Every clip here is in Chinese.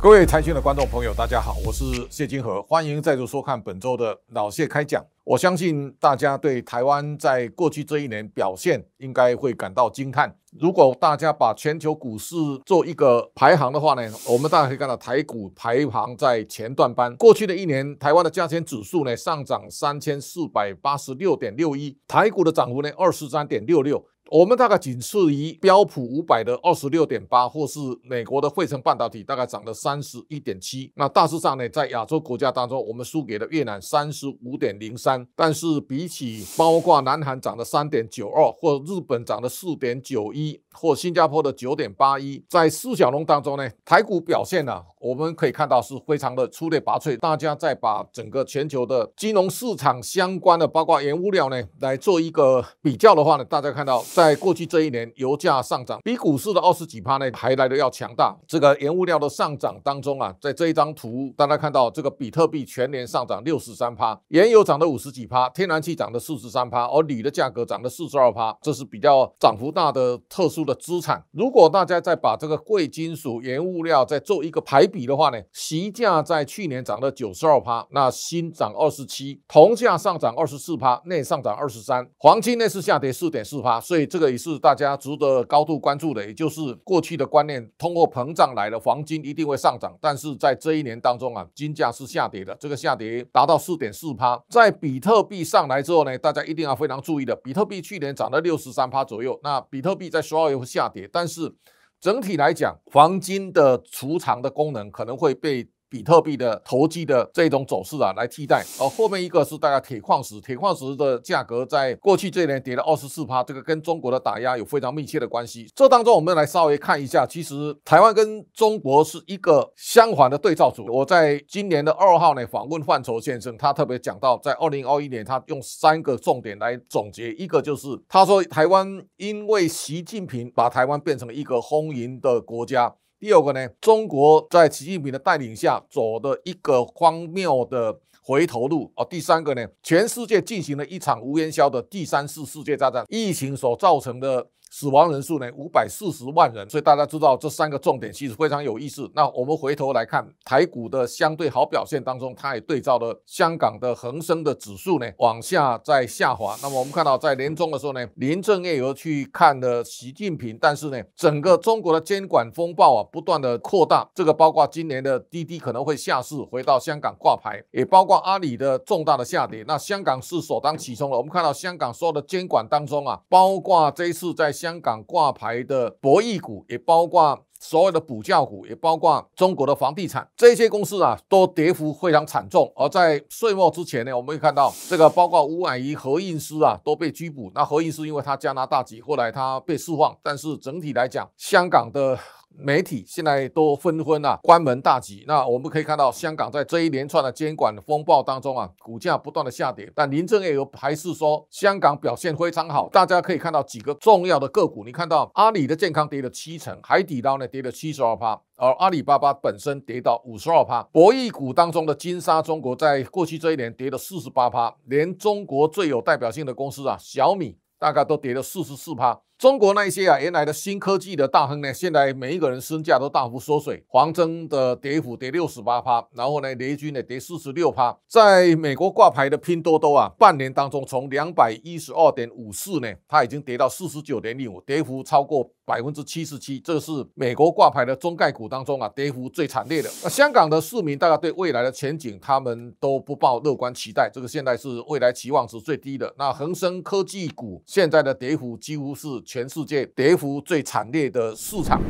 各位财讯的观众朋友，大家好，我是谢金河，欢迎再度收看本周的老谢开讲。我相信大家对台湾在过去这一年表现应该会感到惊叹。如果大家把全球股市做一个排行的话呢，我们大家可以看到台股排行在前段班。过去的一年，台湾的加权指数呢上涨三千四百八十六点六一，台股的涨幅呢二十三点六六。我们大概仅次于标普五百的二十六点八，或是美国的汇成半导体大概涨了三十一点七。那大致上呢，在亚洲国家当中，我们输给了越南三十五点零三。但是比起包括南韩涨了三点九二，或日本涨了四点九一，或新加坡的九点八一，在四小龙当中呢，台股表现呢、我们可以看到是非常的出类拔萃。大家再把整个全球的金融市场相关的，包括原物料呢，来做一个比较的话呢，大家看到。在过去这一年，油价上涨比股市的二十几趴呢还来的要强大。这个原物料的上涨当中啊，在这一张图，大家看到这个比特币全年上涨六十三趴，原油涨了五十几趴，天然气涨了四十三趴，而铝的价格涨了四十二趴，这是比较涨幅大的特殊的资产。如果大家再把这个贵金属原物料再做一个排比的话呢，锡价在去年涨了九十二趴，那锌涨二十七，铜价上涨二十四趴，镍上涨二十三，黄金呢是下跌四点四趴，所以。这个也是大家值得高度关注的，也就是过去的观念，通货膨胀来了，黄金一定会上涨。但是在这一年当中啊，金价是下跌的，这个下跌达到四点四趴。在比特币上来之后呢，大家一定要非常注意的，比特币去年涨了六十三趴左右，那比特币在十二月会下跌，但是整体来讲，黄金的储藏的功能可能会被。比特币的投机的这种走势啊，来替代。而后面一个是大概铁矿石，铁矿石的价格在过去这一年跌了二十四趴，这个跟中国的打压有非常密切的关系。这当中我们来稍微看一下，其实台湾跟中国是一个相反的对照组。我在今年的二号呢访问范畴先生，他特别讲到，在二零二一年他用三个重点来总结，一个就是他说台湾因为习近平把台湾变成一个红营的国家。第二个呢，中国在习近平的带领下走的一个荒谬的回头路啊。第三个呢，全世界进行了一场无烟硝的第三次世界大战，疫情所造成的。死亡人数呢，五百四十万人，所以大家知道这三个重点其实非常有意思。那我们回头来看台股的相对好表现当中，它也对照了香港的恒生的指数呢往下在下滑。那么我们看到在年终的时候呢，林郑月娥去看了习近平，但是呢，整个中国的监管风暴啊不断的扩大，这个包括今年的滴滴可能会下市回到香港挂牌，也包括阿里的重大的下跌。那香港是首当其冲了。我们看到香港所有的监管当中啊，包括这一次在香香港挂牌的博弈股，也包括所有的补教股，也包括中国的房地产，这些公司啊，都跌幅非常惨重。而在岁末之前呢，我们会看到这个，包括吴婉仪、何韵诗啊，都被拘捕。那何韵诗因为他加拿大籍，后来他被释放。但是整体来讲，香港的。媒体现在都纷纷啊关门大吉。那我们可以看到，香港在这一连串的监管风暴当中啊，股价不断的下跌。但林郑月娥还是说，香港表现非常好。大家可以看到几个重要的个股，你看到阿里的健康跌了七成，海底捞呢跌了七十二趴，而阿里巴巴本身跌到五十二趴。博弈股当中的金沙中国在过去这一年跌了四十八趴，连中国最有代表性的公司啊小米大概都跌了四十四趴。中国那些啊，原来的新科技的大亨呢，现在每一个人身价都大幅缩水。黄峥的跌幅跌六十八趴，然后呢，雷军呢跌四十六趴。在美国挂牌的拼多多啊，半年当中从两百一十二点五四呢，它已经跌到四十九点零五，跌幅超过百分之七十七。这是美国挂牌的中概股当中啊，跌幅最惨烈的。那香港的市民大家对未来的前景，他们都不抱乐观期待。这个现在是未来期望值最低的。那恒生科技股现在的跌幅几乎是。全世界跌幅最惨烈的市场，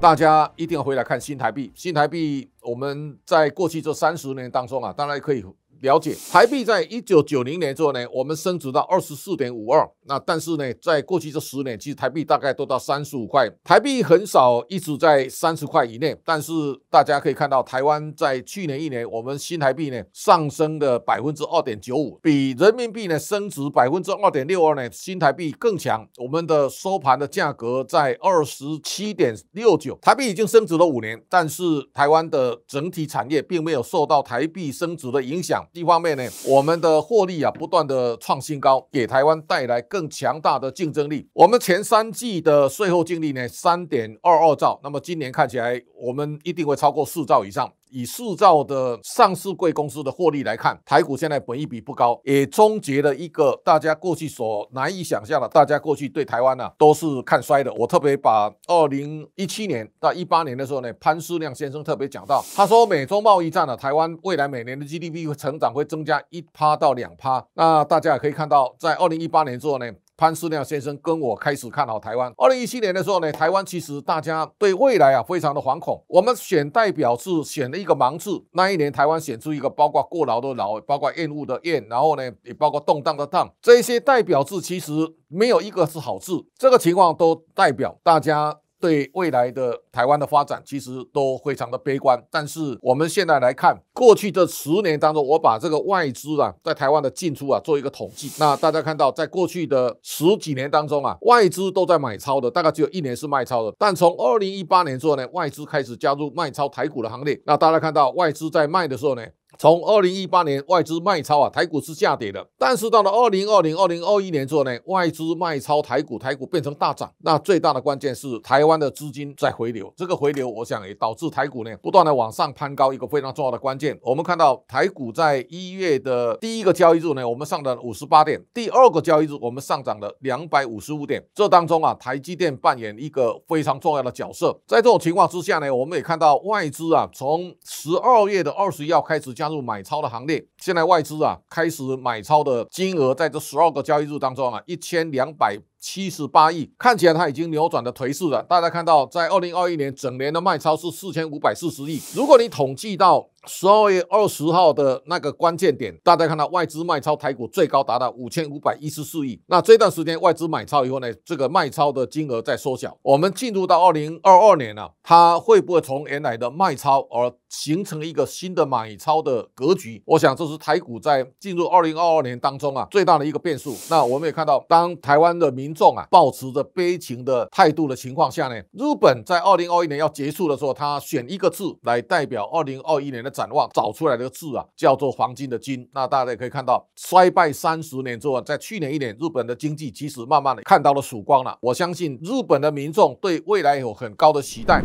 大家一定要回来看新台币。新台币，我们在过去这三十年当中啊，当然可以。了解台币在一九九零年之后呢，我们升值到二十四点五二。那但是呢，在过去这十年，其实台币大概都到三十五块。台币很少一直在三十块以内。但是大家可以看到，台湾在去年一年，我们新台币呢上升了百分之二点九五，比人民币呢升值百分之二点六二呢，新台币更强。我们的收盘的价格在二十七点六九。台币已经升值了五年，但是台湾的整体产业并没有受到台币升值的影响。一方面呢，我们的获利啊不断的创新高，给台湾带来更强大的竞争力。我们前三季的税后净利呢，三点二二兆，那么今年看起来我们一定会超过四兆以上。以塑造的上市贵公司的获利来看，台股现在本益比不高，也终结了一个大家过去所难以想象的，大家过去对台湾呢、啊、都是看衰的。我特别把二零一七年到一八年的时候呢，潘思亮先生特别讲到，他说美中贸易战呢、啊，台湾未来每年的 GDP 会成长会增加一趴到两趴。那大家也可以看到，在二零一八年之后呢。潘思亮先生跟我开始看好台湾。二零一七年的时候呢，台湾其实大家对未来啊非常的惶恐。我们选代表是选了一个盲字，那一年台湾选出一个包括过劳的劳，包括厌恶的厌，然后呢也包括动荡的荡，这些代表字其实没有一个是好字。这个情况都代表大家。对未来的台湾的发展，其实都非常的悲观。但是我们现在来看，过去这十年当中，我把这个外资啊在台湾的进出啊做一个统计。那大家看到，在过去的十几年当中啊，外资都在买超的，大概只有一年是卖超的。但从二零一八年之后呢，外资开始加入卖超台股的行列。那大家看到外资在卖的时候呢，从二零一八年外资卖超啊，台股是下跌的。但是到了二零二零、二零二一年之后呢，外资卖超台股，台股变成大涨。那最大的关键是台湾的资金在回流，这个回流我想也导致台股呢不断的往上攀高。一个非常重要的关键，我们看到台股在一月的第一个交易日呢，我们上涨了五十八点；第二个交易日我们上涨了两百五十五点。这当中啊，台积电扮演一个非常重要的角色。在这种情况之下呢，我们也看到外资啊，从十二月的二十一号开始加入买超的行列，现在外资啊开始买超的金额，在这十二个交易日当中啊，一千两百。七十八亿，看起来它已经扭转的颓势了。大家看到，在二零二一年整年的卖超是四千五百四十亿。如果你统计到十二月二十号的那个关键点，大家看到外资卖超台股最高达到五千五百一十四亿。那这段时间外资买超以后呢，这个卖超的金额在缩小。我们进入到二零二二年了啊，它会不会从原来的卖超而形成一个新的买超的格局？我想这是台股在进入二零二二年当中啊最大的一个变数。那我们也看到，当台湾的民民众啊，保持着悲情的态度的情况下呢，日本在二零二一年要结束的时候，他选一个字来代表二零二一年的展望，找出来的字啊，叫做黄金的金。那大家也可以看到，衰败三十年之后，在去年一年，日本的经济其实慢慢的看到了曙光了。我相信日本的民众对未来有很高的期待。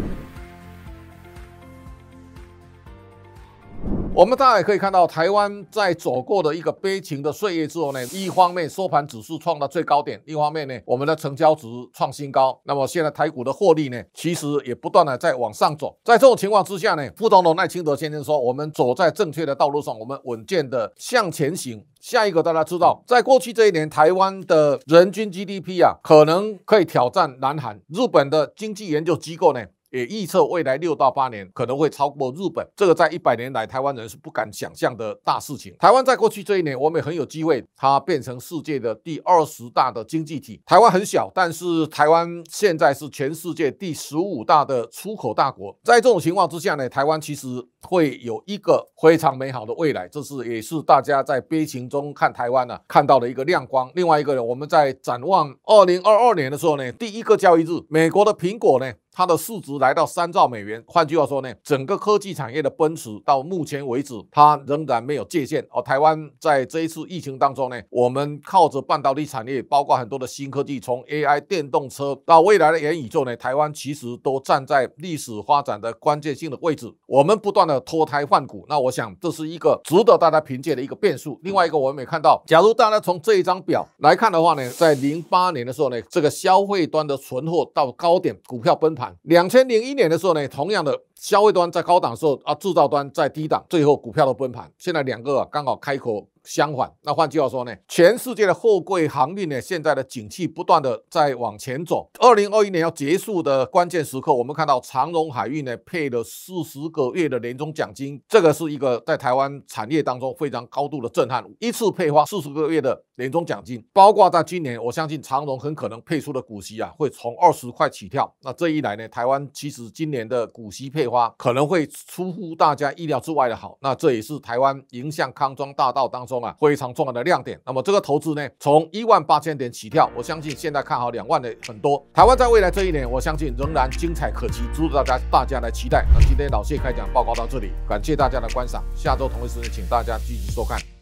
我们大家也可以看到，台湾在走过的一个悲情的岁月之后呢，一方面收盘指数创到最高点，一方面呢，我们的成交值创新高。那么现在台股的获利呢，其实也不断的在往上走。在这种情况之下呢，副总统赖清德先生说，我们走在正确的道路上，我们稳健的向前行。下一个大家知道，在过去这一年，台湾的人均 GDP 啊，可能可以挑战南韩。日本的经济研究机构呢，也预测未来六到八年可能会超过日本，这个在一百年来台湾人是不敢想象的大事情。台湾在过去这一年，我们也很有机会，它变成世界的第二十大的经济体。台湾很小，但是台湾现在是全世界第十五大的出口大国。在这种情况之下呢，台湾其实会有一个非常美好的未来，这是也是大家在悲情中看台湾呢、啊、看到的一个亮光。另外一个呢，我们在展望二零二二年的时候呢，第一个交易日，美国的苹果呢。它的市值来到三兆美元，换句话说呢，整个科技产业的奔驰到目前为止，它仍然没有界限。而台湾在这一次疫情当中呢，我们靠着半导体产业，包括很多的新科技，从 AI 电动车到未来的元宇宙呢，台湾其实都站在历史发展的关键性的位置。我们不断的脱胎换骨，那我想这是一个值得大家凭借的一个变数。另外一个，我们也看到，假如大家从这一张表来看的话呢，在零八年的时候呢，这个消费端的存货到高点，股票崩盘。两千零一年的时候呢，同样的消费端在高档的时候啊，制造端在低档，最后股票都崩盘。现在两个啊刚好开口。相反，那换句话说呢，全世界的货柜航运呢，现在的景气不断的在往前走。二零二一年要结束的关键时刻，我们看到长荣海运呢配了四十个月的年终奖金，这个是一个在台湾产业当中非常高度的震撼，一次配发四十个月的年终奖金，包括在今年，我相信长荣很可能配出的股息啊会从二十块起跳。那这一来呢，台湾其实今年的股息配发可能会出乎大家意料之外的好。那这也是台湾迎向康庄大道当中。中啊非常重要的亮点。那么这个投资呢，从一万八千点起跳，我相信现在看好两万的很多。台湾在未来这一年，我相信仍然精彩可期，值得大家大家来期待。那今天老谢开讲报告到这里，感谢大家的观赏，下周同一时间请大家继续收看。